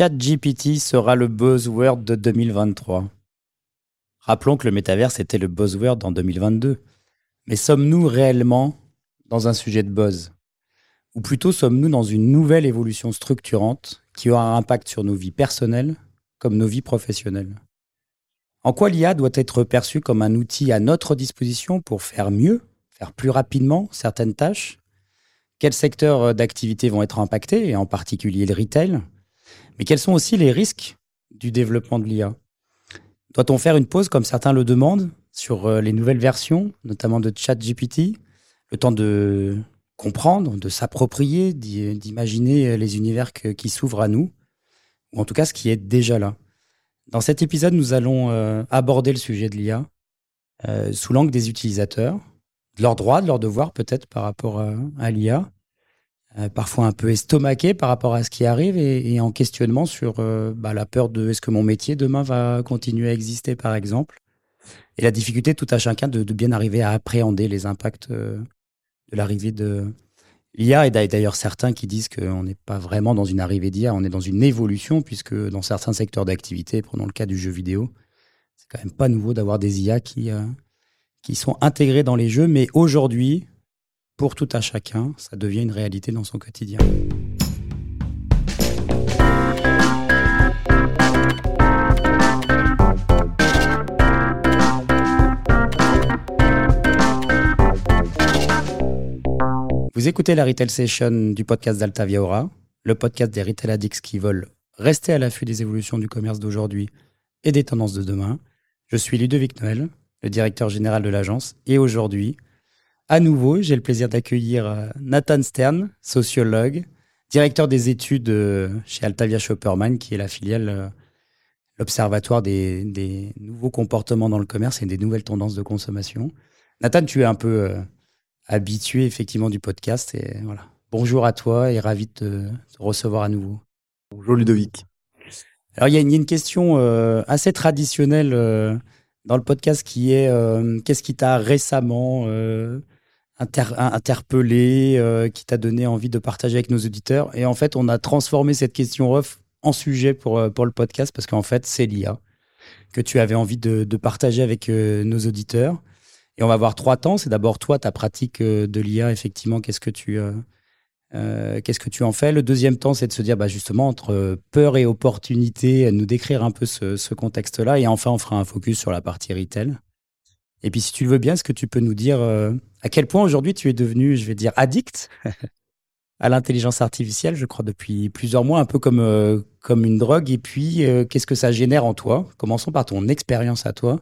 ChatGPT sera le buzzword de 2023. Rappelons que le métaverse était le buzzword en 2022. Mais sommes-nous réellement dans un sujet de buzz? Ou plutôt sommes-nous dans une nouvelle évolution structurante qui aura un impact sur nos vies personnelles comme nos vies professionnelles? En quoi l'IA doit être perçue comme un outil à notre disposition pour faire mieux, faire plus rapidement certaines tâches? Quels secteurs d'activité vont être impactés, et en particulier le retail? Mais quels sont aussi les risques du développement de l'IA Doit-on faire une pause comme certains le demandent sur euh, les nouvelles versions, notamment de ChatGPT Le temps de comprendre, de s'approprier, d'imaginer les univers qui s'ouvrent à nous, ou en tout cas ce qui est déjà là? Dans cet épisode, nous allons euh, aborder le sujet de l'IA euh, sous l'angle des utilisateurs, de leurs droits, de leurs devoirs peut-être par rapport à, l'IA, parfois un peu estomaqué par rapport à ce qui arrive et, en questionnement sur bah, la peur de est-ce que mon métier demain va continuer à exister par exemple, et la difficulté tout à chacun de, bien arriver à appréhender les impacts de l'arrivée de l'IA. Et d'ailleurs, certains qui disent qu'on n'est pas vraiment dans une arrivée d'IA, on est dans une évolution, puisque dans certains secteurs d'activité, prenons le cas du jeu vidéo, c'est quand même pas nouveau d'avoir des IA qui, euh, qui sont intégrés dans les jeux. Mais aujourd'hui, pour tout à chacun, ça devient une réalité dans son quotidien. Vous écoutez la Retail Session du podcast d'Altavia Aura, le podcast des retail addicts qui veulent rester à l'affût des évolutions du commerce d'aujourd'hui et des tendances de demain. Je suis Ludovic Noël, le directeur général de l'agence, et aujourd'hui, à nouveau, j'ai le plaisir d'accueillir euh, Nathan Stern, sociologue, directeur des études euh, chez Altavia Shopperman, qui est la filiale, euh, l'observatoire des, des, nouveaux comportements dans le commerce et des nouvelles tendances de consommation. Nathan, tu es un peu habitué effectivement du podcast. Et voilà. Bonjour à toi et ravi de te, recevoir à nouveau. Bonjour Ludovic. Alors il y, a une question euh, assez traditionnelle euh, dans le podcast qui est euh, qu'est-ce qui t'a récemment interpellé, qui t'a donné envie de partager avec nos auditeurs Et en fait, on a transformé cette question off en sujet pour, pour le podcast parce qu'en fait, c'est l'IA que tu avais envie de, partager avec nos auditeurs. Et on va voir trois temps. C'est d'abord toi, ta pratique euh, de l'IA, effectivement, qu'est-ce que tu euh, euh, qu'est-ce que tu en fais? Le deuxième temps, c'est de se dire, bah, justement, entre peur et opportunité, nous décrire un peu ce, contexte-là. Et enfin, on fera un focus sur la partie retail. Et puis, si tu le veux bien, est-ce que tu peux nous dire à quel point aujourd'hui tu es devenu, je vais dire, addict à l'intelligence artificielle, je crois, depuis plusieurs mois, un peu comme, comme une drogue. Et puis, qu'est-ce que ça génère en toi? Commençons par ton expérience à toi.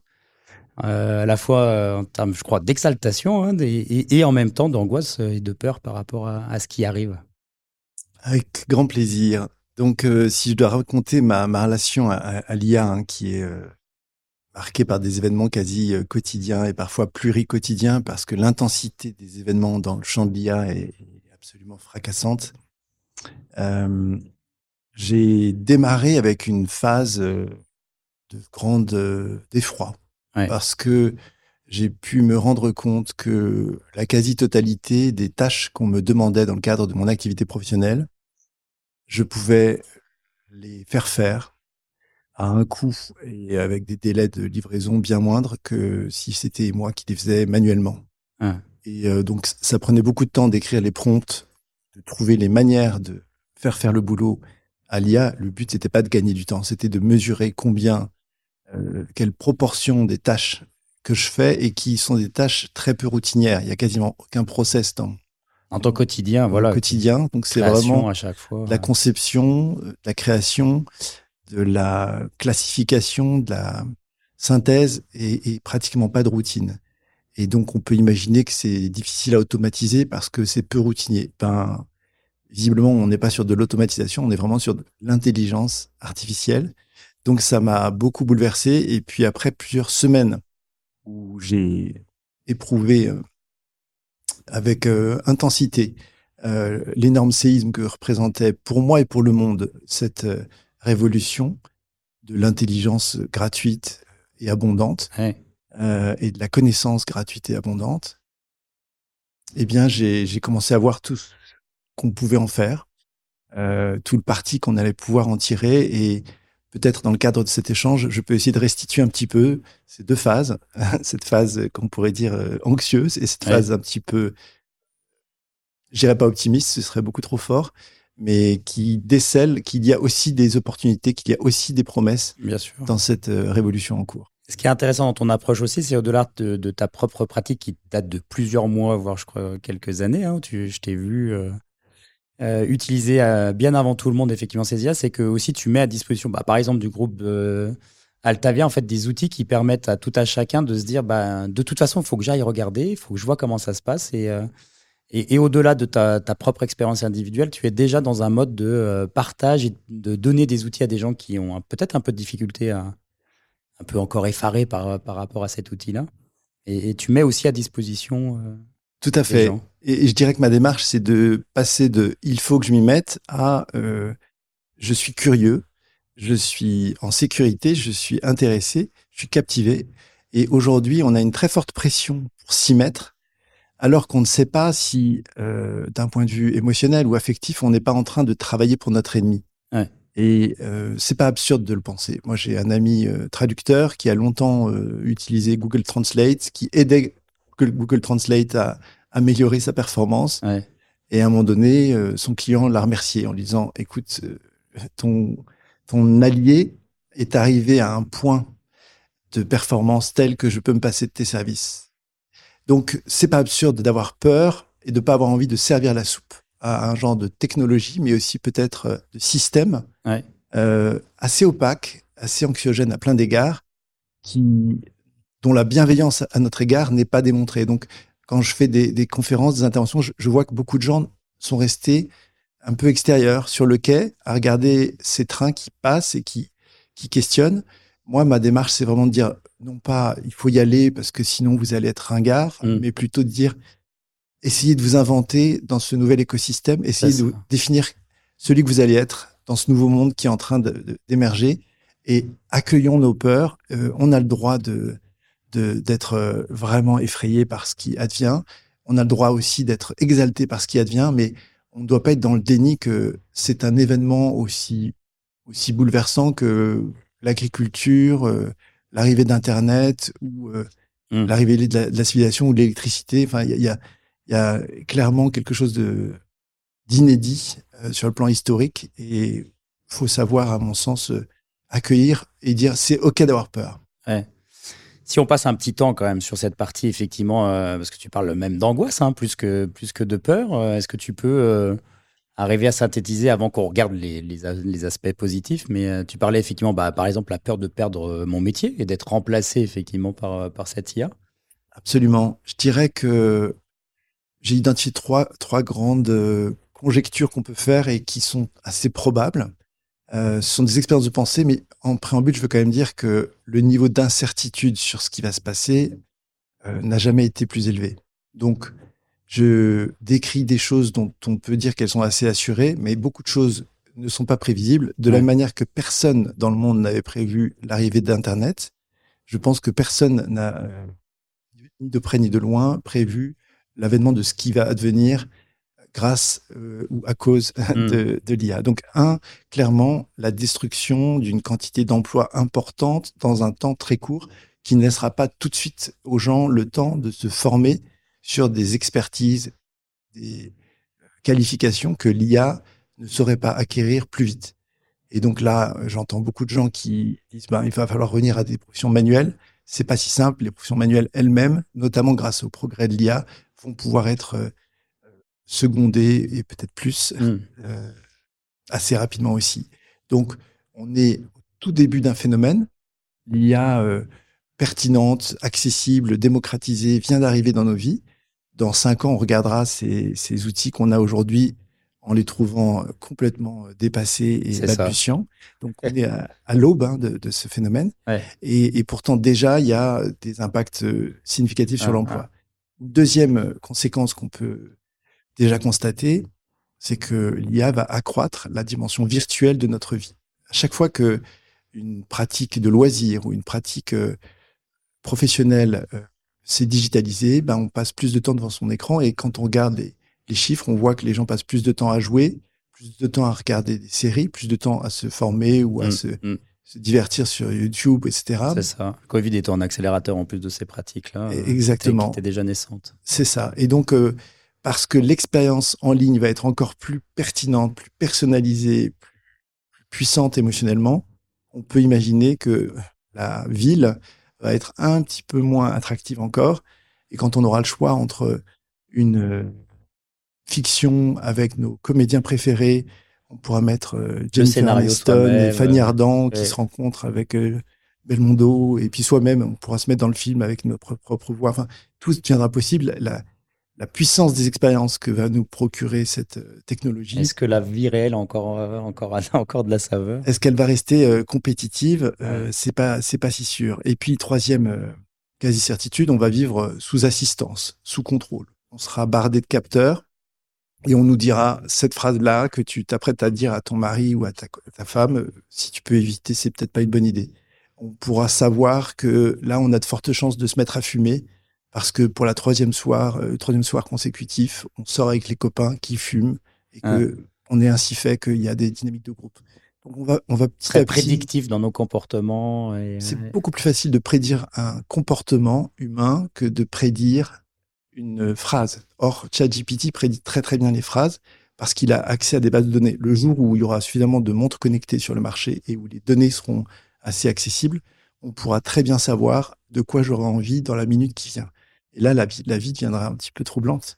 Euh, à la fois euh, en termes, je crois, d'exaltation hein, et, en même temps d'angoisse et de peur par rapport à, ce qui arrive. Avec grand plaisir. Donc, euh, si je dois raconter ma, relation à, l'IA, hein, qui est marquée par des événements quasi quotidiens et parfois pluricotidiens, parce que l'intensité des événements dans le champ de l'IA est absolument fracassante. J'ai démarré avec une phase de grande effroi parce que j'ai pu me rendre compte que la quasi-totalité des tâches qu'on me demandait dans le cadre de mon activité professionnelle, je pouvais les faire faire à un coût et avec des délais de livraison bien moindres que si c'était moi qui les faisais manuellement. Et euh, donc, ça prenait beaucoup de temps d'écrire les prompts, de trouver les manières de faire faire le boulot à l'IA. Le but, c'était pas de gagner du temps, c'était de mesurer combien euh, quelle proportion des tâches que je fais et qui sont des tâches très peu routinières. Il y a quasiment aucun process dans en ton quotidien, voilà. Quotidien, donc c'est vraiment à chaque fois, la conception, de la création, de la classification, de la synthèse et, pratiquement pas de routine. Et donc on peut imaginer que c'est difficile à automatiser parce que c'est peu routinier. Ben, visiblement, on n'est pas sur de l'automatisation, on est vraiment sur de l'intelligence artificielle. Donc ça m'a beaucoup bouleversé. Et puis après plusieurs semaines où j'ai éprouvé euh, avec euh, intensité euh, l'énorme séisme que représentait pour moi et pour le monde cette révolution de l'intelligence gratuite et abondante et de la connaissance gratuite et abondante, eh bien j'ai commencé à voir tout ce qu'on pouvait en faire euh, tout le parti qu'on allait pouvoir en tirer. Et peut-être dans le cadre de cet échange, je peux essayer de restituer un petit peu ces deux phases, cette phase qu'on pourrait dire euh, anxieuse et cette phase un petit peu, je dirais pas optimiste, ce serait beaucoup trop fort, mais qui décèle qu'il y a aussi des opportunités, qu'il y a aussi des promesses Bien sûr. dans cette euh, révolution en cours. Ce qui est intéressant dans ton approche aussi, c'est au-delà de, de, ta propre pratique qui date de plusieurs mois, voire je crois quelques années. Hein, tu, je t'ai vu euh, euh, utiliser euh, bien avant tout le monde effectivement ces IA, c'est que aussi tu mets à disposition, bah, par exemple du groupe Altavia, en fait des outils qui permettent à tout à chacun de se dire, bah, de toute façon, il faut que j'aille regarder, il faut que je vois comment ça se passe et et, et au-delà de ta, ta propre expérience individuelle, tu es déjà dans un mode de partage et de donner des outils à des gens qui ont peut-être un peu de difficulté à, un peu encore effaré par, par rapport à cet outil-là. Et, tu mets aussi à disposition. Euh, Tout à fait. Et, je dirais que ma démarche, c'est de passer de il faut que je m'y mette à euh, je suis curieux, je suis en sécurité, je suis intéressé, je suis captivé. Et aujourd'hui, on a une très forte pression pour s'y mettre, alors qu'on ne sait pas si, euh, d'un point de vue émotionnel ou affectif, on n'est pas en train de travailler pour notre ennemi. Ouais. Et euh, c'est pas absurde de le penser. Moi, j'ai un ami euh, traducteur qui a longtemps euh, utilisé Google Translate, qui aidait Google, Translate à améliorer sa performance. Et à un moment donné, euh, son client l'a remercié en lui disant "Écoute, ton ton allié est arrivé à un point de performance tel que je peux me passer de tes services." Donc, c'est pas absurde d'avoir peur et de pas avoir envie de servir la soupe à un genre de technologie, mais aussi peut-être euh, de système euh, assez opaque, assez anxiogène à plein d'égards, qui dont la bienveillance à notre égard n'est pas démontrée. Donc, quand je fais des, conférences, des interventions, je, vois que beaucoup de gens sont restés un peu extérieurs sur le quai à regarder ces trains qui passent et qui, qui questionnent. Moi, ma démarche, c'est vraiment de dire, non pas il faut y aller parce que sinon vous allez être ringard, mm. mais plutôt de dire, essayez de vous inventer dans ce nouvel écosystème, essayez de définir celui que vous allez être dans ce nouveau monde qui est en train d'émerger et accueillons nos peurs. Euh, on a le droit de d'être euh, vraiment effrayé par ce qui advient. On a le droit aussi d'être exalté par ce qui advient, mais on ne doit pas être dans le déni que c'est un événement aussi aussi bouleversant que l'agriculture, euh, l'arrivée d'Internet ou mmh. l'arrivée de, la civilisation ou de l'électricité. Enfin, il y a, il y a clairement quelque chose de d'inédit euh, sur le plan historique et faut savoir, à mon sens, euh, accueillir et dire c'est ok d'avoir peur. Ouais. Si on passe un petit temps quand même sur cette partie, effectivement, euh, parce que tu parles même d'angoisse, hein, plus, que, plus que de peur, est-ce que tu peux arriver à synthétiser avant qu'on regarde les, les, aspects positifs Mais tu parlais effectivement, bah, par exemple, la peur de perdre mon métier et d'être remplacé effectivement par, par cette IA. Absolument. Je dirais que j'ai identifié trois, trois grandes euh, conjectures qu'on peut faire et qui sont assez probables. Euh, ce sont des expériences de pensée, mais en préambule, je veux quand même dire que le niveau d'incertitude sur ce qui va se passer euh, n'a jamais été plus élevé. Donc, je décris des choses dont on peut dire qu'elles sont assez assurées, mais beaucoup de choses ne sont pas prévisibles. De la même manière que personne dans le monde n'avait prévu l'arrivée d'Internet, je pense que personne n'a, ni de près ni de loin, prévu l'avènement de ce qui va advenir grâce euh, ou à cause hmm. de, de l'IA. Donc, un, clairement, la destruction d'une quantité d'emplois importante dans un temps très court qui ne laissera pas tout de suite aux gens le temps de se former sur des expertises, des qualifications que l'IA ne saurait pas acquérir plus vite. Et donc là, j'entends beaucoup de gens qui disent ben, il va falloir revenir à des professions manuelles. C'est pas si simple. Les professions manuelles elles-mêmes, notamment grâce au progrès de l'IA, vont pouvoir être euh, secondés et peut-être plus mm. euh, assez rapidement aussi. Donc, on est au tout début d'un phénomène. L'IA euh, pertinente, accessible, démocratisée vient d'arriver dans nos vies. Dans cinq ans, on regardera ces, ces outils qu'on a aujourd'hui en les trouvant complètement dépassés et balbutiants. Donc, on est à, l'aube hein, de, de, ce phénomène. Et, et, pourtant, déjà, il y a des impacts significatifs sur ah, l'emploi. Ah. Deuxième conséquence qu'on peut déjà constater, c'est que l'IA va accroître la dimension virtuelle de notre vie. À chaque fois que une pratique de loisir ou une pratique euh, professionnelle euh, s'est digitalisée, ben on passe plus de temps devant son écran et quand on regarde les, chiffres, on voit que les gens passent plus de temps à jouer, plus de temps à regarder des séries, plus de temps à se former ou à mm, se, mm. se, divertir sur YouTube, etc. C'est ça. Covid était en accélérateur en plus de ces pratiques-là. Exactement. Qui étaient déjà naissantes. C'est ça. Et donc, euh, parce que l'expérience en ligne va être encore plus pertinente, plus personnalisée, plus, puissante émotionnellement, on peut imaginer que la ville va être un petit peu moins attractive encore. Et quand on aura le choix entre une euh, fiction avec nos comédiens préférés, on pourra mettre euh, Jennifer Aniston et Fanny Ardant qui se rencontrent avec euh, Belmondo, et puis soi-même, on pourra se mettre dans le film avec notre propre voix. Enfin, tout deviendra possible. La, la puissance des expériences que va nous procurer cette euh, technologie. Est-ce que la vie réelle a encore, euh, encore, encore de la saveur? Est-ce qu'elle va rester euh, compétitive? C'est pas, c'est pas si sûr. Et puis troisième quasi certitude, on va vivre sous assistance, sous contrôle. On sera bardé de capteurs et on nous dira cette phrase-là que tu t'apprêtes à dire à ton mari ou à ta, ta femme. Si tu peux éviter, c'est peut-être pas une bonne idée. On pourra savoir que là, on a de fortes chances de se mettre à fumer parce que pour la troisième soir, euh, troisième soir consécutif, on sort avec les copains qui fument et que ah. on est ainsi fait qu'il y a des dynamiques de groupe. Donc on va, on va petit Très prédictif dans nos comportements. C'est beaucoup plus facile de prédire un comportement humain que de prédire une phrase. Or, ChatGPT prédit très très bien les phrases parce qu'il a accès à des bases de données. Le jour où il y aura suffisamment de montres connectées sur le marché et où les données seront assez accessibles, on pourra très bien savoir de quoi j'aurai envie dans la minute qui vient. Et là, la vie, la vie deviendra un petit peu troublante.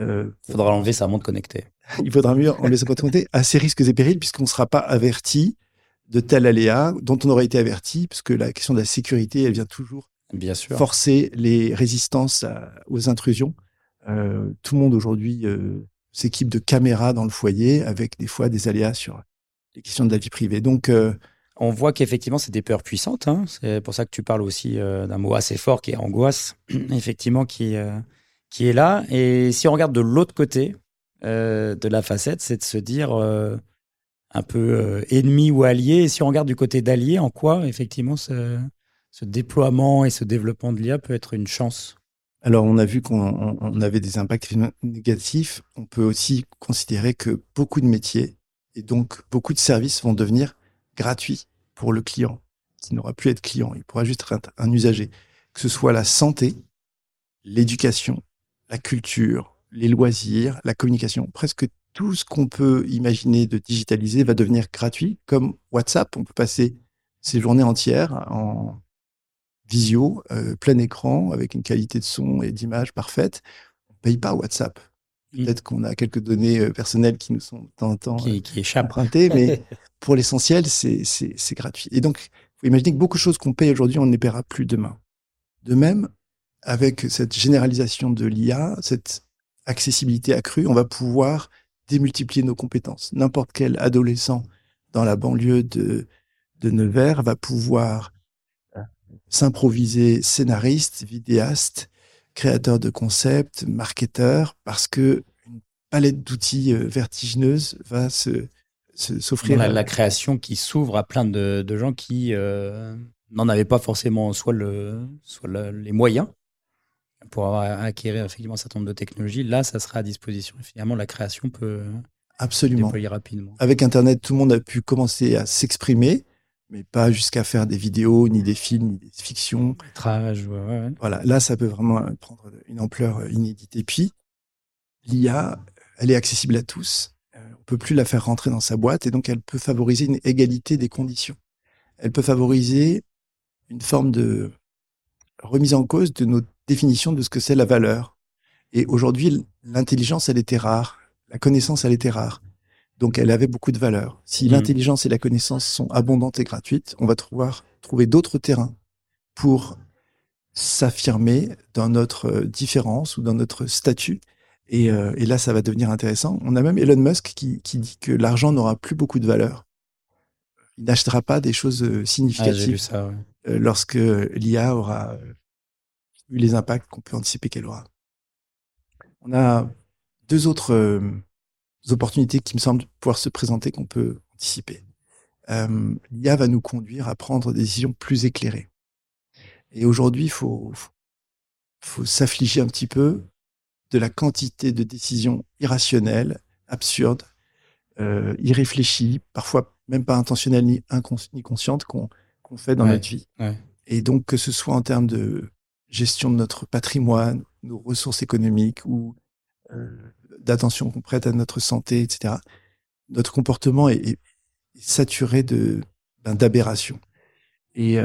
Euh, il faudra enlever sa montre connectée. il faudra mieux enlever sa montre connectée à ses risques et périls, puisqu'on ne sera pas averti de tel aléa dont on aurait été averti, puisque la question de la sécurité, elle vient toujours Bien sûr. forcer les résistances aux intrusions. Euh, tout le monde aujourd'hui euh, s'équipe de caméras dans le foyer, avec des fois des aléas sur les questions de la vie privée. Donc, on voit qu'effectivement, c'est des peurs puissantes. Hein. C'est pour ça que tu parles aussi euh, d'un mot assez fort qui est angoisse, effectivement, qui, euh, qui est là. Et si on regarde de l'autre côté euh, de la facette, c'est de se dire un peu ennemi ou allié. Et si on regarde du côté d'allié, en quoi, effectivement, ce, ce, déploiement et ce développement de l'IA peut être une chance? Alors, on a vu qu'on avait des impacts négatifs. On peut aussi considérer que beaucoup de métiers et donc beaucoup de services vont devenir gratuit pour le client, qui n'aura plus à être client, il pourra juste être un, usager. Que ce soit la santé, l'éducation, la culture, les loisirs, la communication, presque tout ce qu'on peut imaginer de digitaliser va devenir gratuit, comme WhatsApp. On peut passer ses journées entières en visio, euh, plein écran, avec une qualité de son et d'image parfaite. On ne paye pas WhatsApp. Mm. Peut-être qu'on a quelques données euh, personnelles qui nous sont de temps en temps qui, qui empruntées, mais pour l'essentiel, c'est gratuit. Et donc, il faut imaginer que beaucoup de choses qu'on paye aujourd'hui, on ne les paiera plus demain. De même, avec cette généralisation de l'IA, cette accessibilité accrue, on va pouvoir démultiplier nos compétences. N'importe quel adolescent dans la banlieue de, de Nevers va pouvoir s'improviser scénariste, vidéaste, créateur de concepts, marketeur, parce que une palette d'outils euh, vertigineuse va se s'offrir. La, la, création qui s'ouvre à plein de, de gens qui euh, n'en avaient pas forcément soit, le, soit les moyens pour acquérir effectivement un certain nombre de technologies. Là, ça sera à disposition. Finalement, la création peut Absolument. déployer rapidement. Avec Internet, tout le monde a pu commencer à s'exprimer mais pas jusqu'à faire des vidéos, ni des films, ni des fictions. Métrage, ouais, ouais. Voilà, là, ça peut vraiment prendre une ampleur inédite. Et puis, l'IA, elle est accessible à tous. Euh, on peut plus la faire rentrer dans sa boîte, et donc elle peut favoriser une égalité des conditions. Elle peut favoriser une forme de remise en cause de nos définitions de ce que c'est la valeur. Et aujourd'hui, l'intelligence, elle était rare. La connaissance, elle était rare. Donc elle avait beaucoup de valeur. Si mmh. l'intelligence et la connaissance sont abondantes et gratuites, on va trouver, trouver d'autres terrains pour s'affirmer dans notre euh, différence ou dans notre statut. Et, euh, et, là, ça va devenir intéressant. On a même Elon Musk qui, qui dit que l'argent n'aura plus beaucoup de valeur. Il n'achètera pas des choses euh, ah, significatives ça, lorsque l'IA aura eu les impacts qu'on peut anticiper qu'elle aura. On a deux autres opportunités qui me semblent pouvoir se présenter qu'on peut anticiper. Euh, L'IA va nous conduire à prendre des décisions plus éclairées. Et aujourd'hui, il faut, faut, s'affliger un petit peu de la quantité de décisions irrationnelles, absurdes, irréfléchie, parfois même pas intentionnelle ni, ni consciente qu'on fait dans notre vie. Et donc, que ce soit en termes de gestion de notre patrimoine, nos ressources économiques ou d'attention qu'on prête à notre santé, etc., notre comportement est, saturé de ben, d'aberrations. Et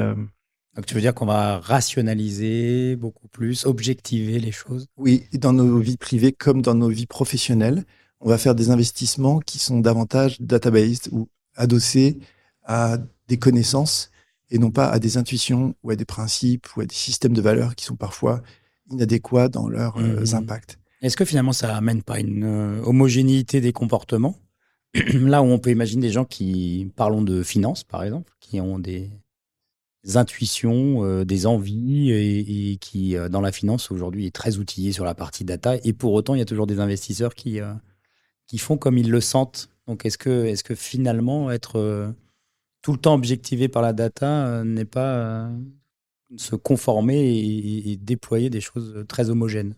donc tu veux dire qu'on va rationaliser beaucoup plus, objectiver les choses? Oui, dans nos vies privées comme dans nos vies professionnelles, on va faire des investissements qui sont davantage data-based ou adossés à des connaissances et non pas à des intuitions ou à des principes ou à des systèmes de valeurs qui sont parfois inadéquats dans leurs euh, mmh. impacts. Est-ce que finalement ça amène pas une euh, homogénéité des comportements? Là où on peut imaginer des gens qui, parlons de finances par exemple, qui ont des, intuitions, euh, des envies et, qui, dans la finance aujourd'hui, est très outillé sur la partie data. Et pour autant, il y a toujours des investisseurs qui, font comme ils le sentent. Donc est-ce que, est que finalement être tout le temps objectivé par la data n'est pas se conformer et, déployer des choses très homogènes?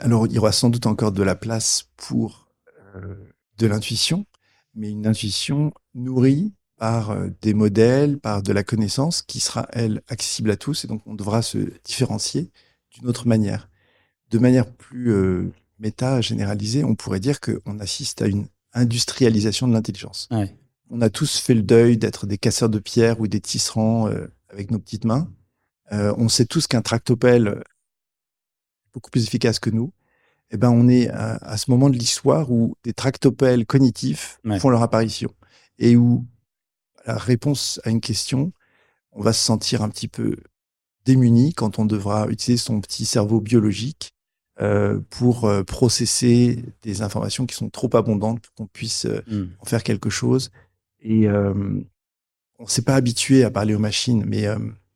Alors, il y aura sans doute encore de la place pour euh, de l'intuition, mais une intuition nourrie par euh, des modèles, par de la connaissance qui sera, elle, accessible à tous, et donc on devra se différencier d'une autre manière. De manière plus euh, méta, généralisée, on pourrait dire qu'on assiste à une industrialisation de l'intelligence. On a tous fait le deuil d'être des casseurs de pierre ou des tisserands avec nos petites mains. On sait tous qu'un tractopelle beaucoup plus efficace que nous. Eh ben, on est à, ce moment de l'histoire où des tractopelles cognitifs font leur apparition et où la réponse à une question, on va se sentir un petit peu démuni quand on devra utiliser son petit cerveau biologique euh, pour euh, processer des informations qui sont trop abondantes pour qu'on puisse hmm. en faire quelque chose. Et on s'est pas habitué à parler aux machines, mais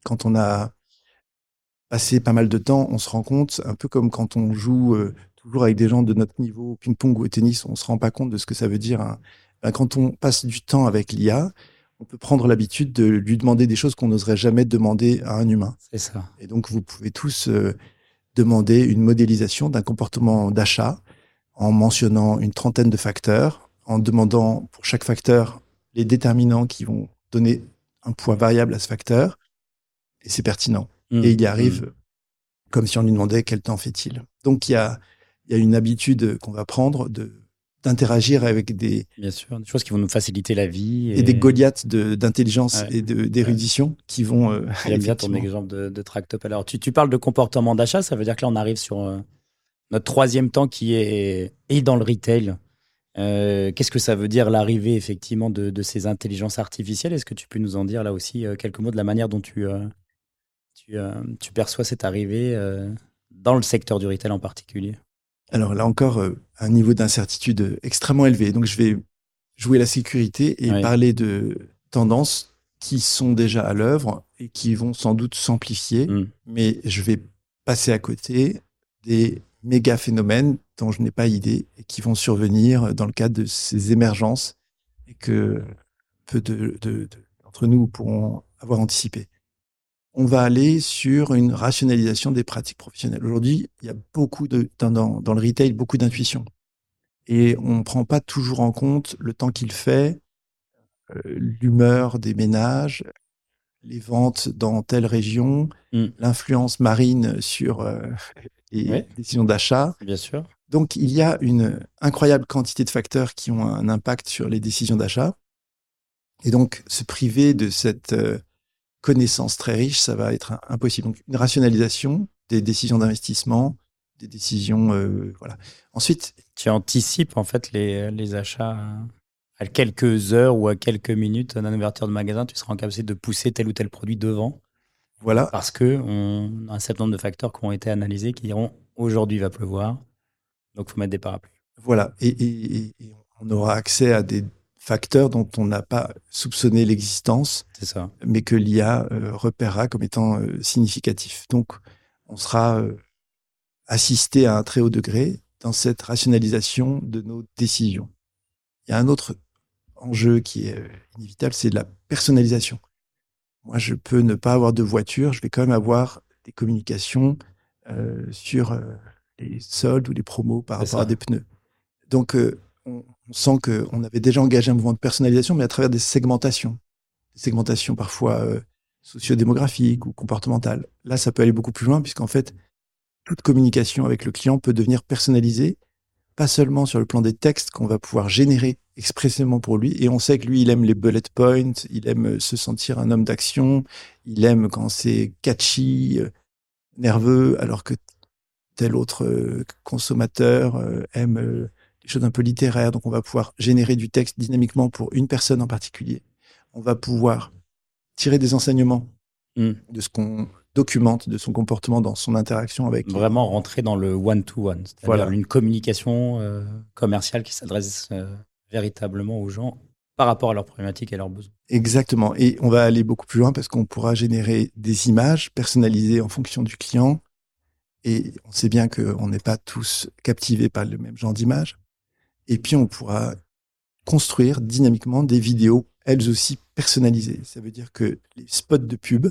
quand on a passer pas mal de temps, on se rend compte, un peu comme quand on joue euh, toujours avec des gens de notre niveau au ping-pong ou au tennis, on se rend pas compte de ce que ça veut dire. Hein. Ben, quand on passe du temps avec l'IA, on peut prendre l'habitude de lui demander des choses qu'on n'oserait jamais demander à un humain. C'est ça. Et donc, vous pouvez tous euh, demander une modélisation d'un comportement d'achat en mentionnant une trentaine de facteurs, en demandant pour chaque facteur les déterminants qui vont donner un poids variable à ce facteur. Et c'est pertinent. Et il y arrive mm. comme si on lui demandait quel temps fait-il. Donc il y a, y a une habitude qu'on va prendre de d'interagir avec des bien sûr des choses qui vont nous faciliter la vie et, des Goliaths d'intelligence et d'érudition qui vont euh, j'aime bien ton exemple de, de tractop alors tu, tu parles de comportement d'achat ça veut dire que là on arrive sur euh, notre troisième temps qui est et dans le retail. Euh, qu'est-ce que ça veut dire l'arrivée effectivement de, de, ces intelligences artificielles? Est-ce que tu peux nous en dire là aussi quelques mots de la manière dont tu, euh, tu, perçois cette arrivée euh, dans le secteur du retail en particulier? Alors là encore, euh, un niveau d'incertitude extrêmement élevé. Donc je vais jouer la sécurité et parler de tendances qui sont déjà à l'œuvre et qui vont sans doute s'amplifier, mm. mais je vais passer à côté des méga phénomènes dont je n'ai pas idée et qui vont survenir dans le cadre de ces émergences et que peu d'entre de, de, nous pourront avoir anticipé on va aller sur une rationalisation des pratiques professionnelles. Aujourd'hui, il y a beaucoup de, dans, dans le retail, beaucoup d'intuition. Et on ne prend pas toujours en compte le temps qu'il fait, euh, l'humeur des ménages, les ventes dans telle région, hmm. l'influence marine sur euh, les décisions d'achat. Bien sûr. Donc, il y a une incroyable quantité de facteurs qui ont un impact sur les décisions d'achat. Et donc, se priver de cette euh, connaissances très riches, ça va être impossible. Donc, une rationalisation des décisions d'investissement, des décisions, euh, voilà. Ensuite, tu anticipes en fait les, les achats à quelques heures ou à quelques minutes d'un ouverture de magasin, tu seras en capacité de pousser tel ou tel produit devant. Voilà. Parce que on a un certain nombre de facteurs qui ont été analysés qui diront aujourd'hui il va pleuvoir, donc faut mettre des parapluies. Voilà. et on aura accès à des facteurs dont on n'a pas soupçonné l'existence, mais que l'IA euh, repérera comme étant euh, significatif. Donc, on sera euh, assisté à un très haut degré dans cette rationalisation de nos décisions. Il y a un autre enjeu qui est inévitable, c'est la personnalisation. Moi, je peux ne pas avoir de voiture, je vais quand même avoir des communications sur les soldes ou les promos par rapport à des pneus. Donc, on, on sent qu'on avait déjà engagé un mouvement de personnalisation, mais à travers des segmentations. Des segmentations parfois euh, sociodémographiques ou comportementales. Là, ça peut aller beaucoup plus loin, puisqu'en fait, toute communication avec le client peut devenir personnalisée, pas seulement sur le plan des textes qu'on va pouvoir générer expressément pour lui. Et on sait que lui, il aime les bullet points, il aime se sentir un homme d'action, il aime quand c'est catchy, euh, nerveux, alors que tel autre euh, consommateur aime des choses un peu littéraires. Donc, on va pouvoir générer du texte dynamiquement pour une personne en particulier. On va pouvoir tirer des enseignements hmm. de ce qu'on documente, de son comportement dans son interaction avec. Vraiment rentrer dans le one-to-one, c'est-à-dire voilà. une communication euh, commerciale qui s'adresse euh, véritablement aux gens par rapport à leurs problématiques et leurs besoins. Exactement. Et on va aller beaucoup plus loin parce qu'on pourra générer des images personnalisées en fonction du client. Et on sait bien qu'on n'est pas tous captivés par le même genre d'image. Et puis, on pourra construire dynamiquement des vidéos, elles aussi personnalisées. Ça veut dire que les spots de pub,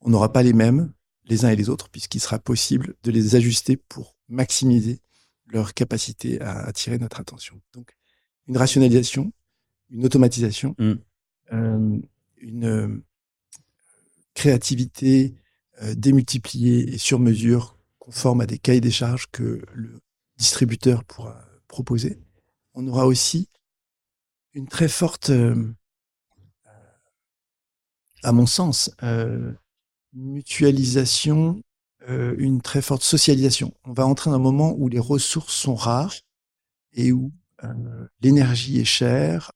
on n'aura pas les mêmes les uns et les autres, puisqu'il sera possible de les ajuster pour maximiser leur capacité à attirer notre attention. Donc, une rationalisation, une automatisation, mm. euh, une euh, créativité euh, démultipliée et sur mesure, conforme à des cahiers des charges que le distributeur pourra proposer on aura aussi une très forte, euh, à mon sens, euh, mutualisation, euh, une très forte socialisation. On va entrer dans un moment où les ressources sont rares et où l'énergie est chère,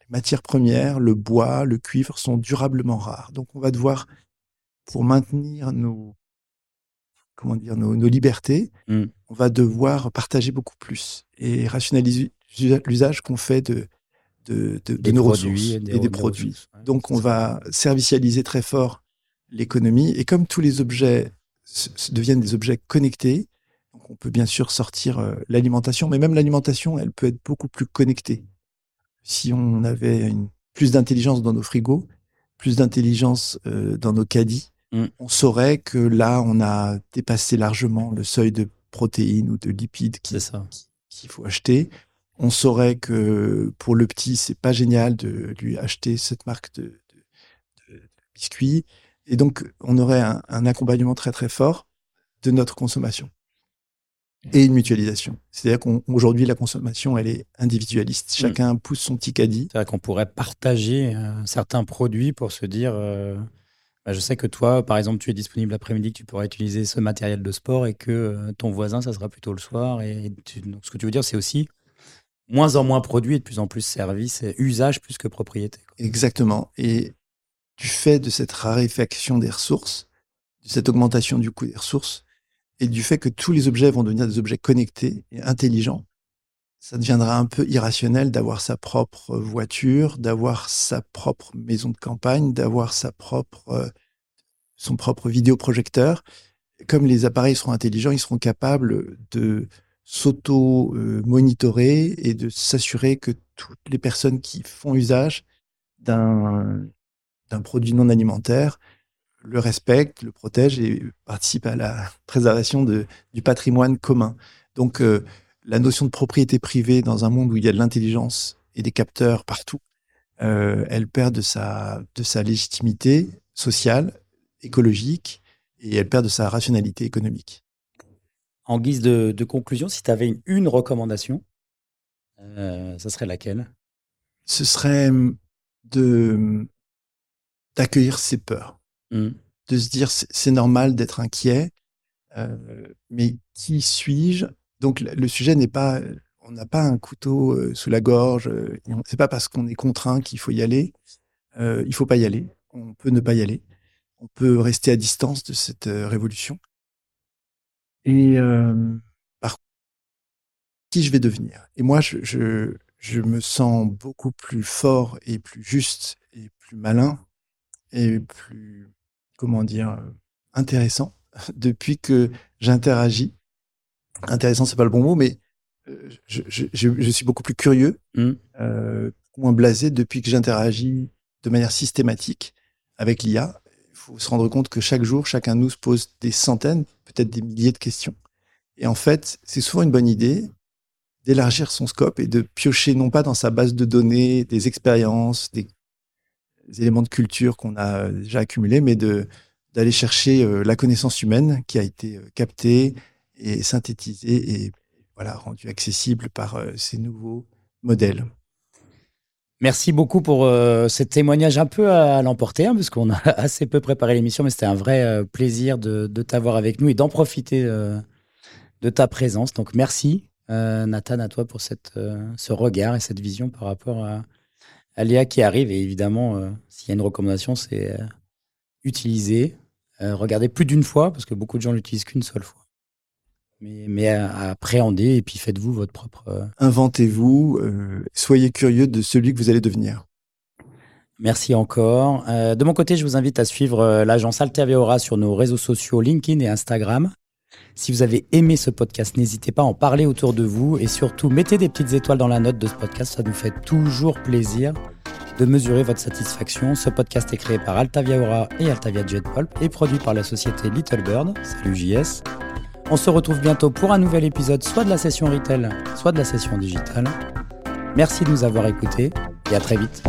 les matières premières, le bois, le cuivre sont durablement rares. Donc on va devoir, pour maintenir nos, comment dire, nos, libertés, mm. on va devoir partager beaucoup plus et rationaliser l'usage qu'on fait de, de, de, nos ressources et des, produits. Donc, on va servicialiser très fort l'économie. Et comme tous les objets deviennent des objets connectés, donc on peut bien sûr sortir euh, l'alimentation, mais même l'alimentation, elle peut être beaucoup plus connectée. Si on avait une, plus d'intelligence dans nos frigos, plus d'intelligence euh, dans nos caddies, Mm. on saurait que là, on a dépassé largement le seuil de protéines ou de lipides qu'il faut acheter. On saurait que pour le petit, c'est pas génial de lui acheter cette marque de, biscuits. Et donc, on aurait un, accompagnement très très fort de notre consommation et une mutualisation. C'est-à-dire qu'aujourd'hui, la consommation, elle est individualiste. Mm. Chacun pousse son petit caddie. C'est-à-dire qu'on pourrait partager euh, certains produits pour se dire, euh, bah, je sais que toi, par exemple, tu es disponible l'après-midi, que tu pourras utiliser ce matériel de sport et que euh, ton voisin, ça sera plutôt le soir. Et donc, ce que tu veux dire, c'est aussi moins en moins produit et de plus en plus service et usage plus que propriété. Exactement. Et du fait de cette raréfaction des ressources, de cette augmentation du coût des ressources, et du fait que tous les objets vont devenir des objets connectés et intelligents, ça deviendra un peu irrationnel d'avoir sa propre voiture, d'avoir sa propre maison de campagne, d'avoir sa propre, euh, son propre vidéoprojecteur. Comme les appareils seront intelligents, ils seront capables de s'auto-monitorer et de s'assurer que toutes les personnes qui font usage d'un produit non alimentaire le respectent, le protègent et participent à la préservation du patrimoine commun. Donc, euh, la notion de propriété privée dans un monde où il y a de l'intelligence et des capteurs partout, euh, elle perd de sa, de sa légitimité sociale, écologique, et elle perd de sa rationalité économique. En guise de, conclusion, si tu avais une, recommandation, euh, ça serait laquelle? Ce serait hum, de hum, d'accueillir ses peurs, mmh. de se dire c'est normal d'être inquiet, euh, mais qui suis-je? Donc le sujet n'est pas, on n'a pas un couteau euh, sous la gorge. Euh, c'est pas parce qu'on est contraint qu'il faut y aller. Euh, il faut pas y aller. On peut ne pas y aller. On peut rester à distance de cette révolution. Et par qui je vais devenir? Et moi, je, je, je me sens beaucoup plus fort et plus juste et plus malin et plus comment dire intéressant depuis que j'interagis intéressant, c'est pas le bon mot, mais euh, je, je, je, suis beaucoup plus curieux, mmh. euh, moins blasé depuis que j'interagis de manière systématique avec l'IA. Il faut se rendre compte que chaque jour, chacun de nous se pose des centaines, peut-être des milliers de questions. Et en fait, c'est souvent une bonne idée d'élargir son scope et de piocher non pas dans sa base de données des expériences, des, éléments de culture qu'on a déjà accumulés, mais de d'aller chercher la connaissance humaine qui a été captée et synthétisée et voilà rendue accessible par ces nouveaux modèles. Merci beaucoup pour euh, ce témoignage un peu à, l'emporter, hein, parce qu'on a assez peu préparé l'émission, mais c'était un vrai euh, plaisir de, t'avoir avec nous et d'en profiter euh, de ta présence. Donc merci, Nathan, à toi pour ce regard et cette vision par rapport à, à Léa qui arrive. Et évidemment, s'il y a une recommandation, c'est utiliser, regarder plus d'une fois, parce que beaucoup de gens l'utilisent qu'une seule fois mais, à, appréhender et puis faites-vous votre propre. Euh, Inventez-vous, euh, soyez curieux de celui que vous allez devenir. Merci encore. Euh, de mon côté, je vous invite à suivre l'agence Altaveora sur nos réseaux sociaux LinkedIn et Instagram. Si vous avez aimé ce podcast, n'hésitez pas à en parler autour de vous et surtout mettez des petites étoiles dans la note de ce podcast. Ça nous fait toujours plaisir de mesurer votre satisfaction. Ce podcast est créé par Altaviaora et Altavia Jetpulp et produit par la société Little Bird. Salut JS. On se retrouve bientôt pour un nouvel épisode, soit de la session retail, soit de la session digitale. Merci de nous avoir écoutés et à très vite.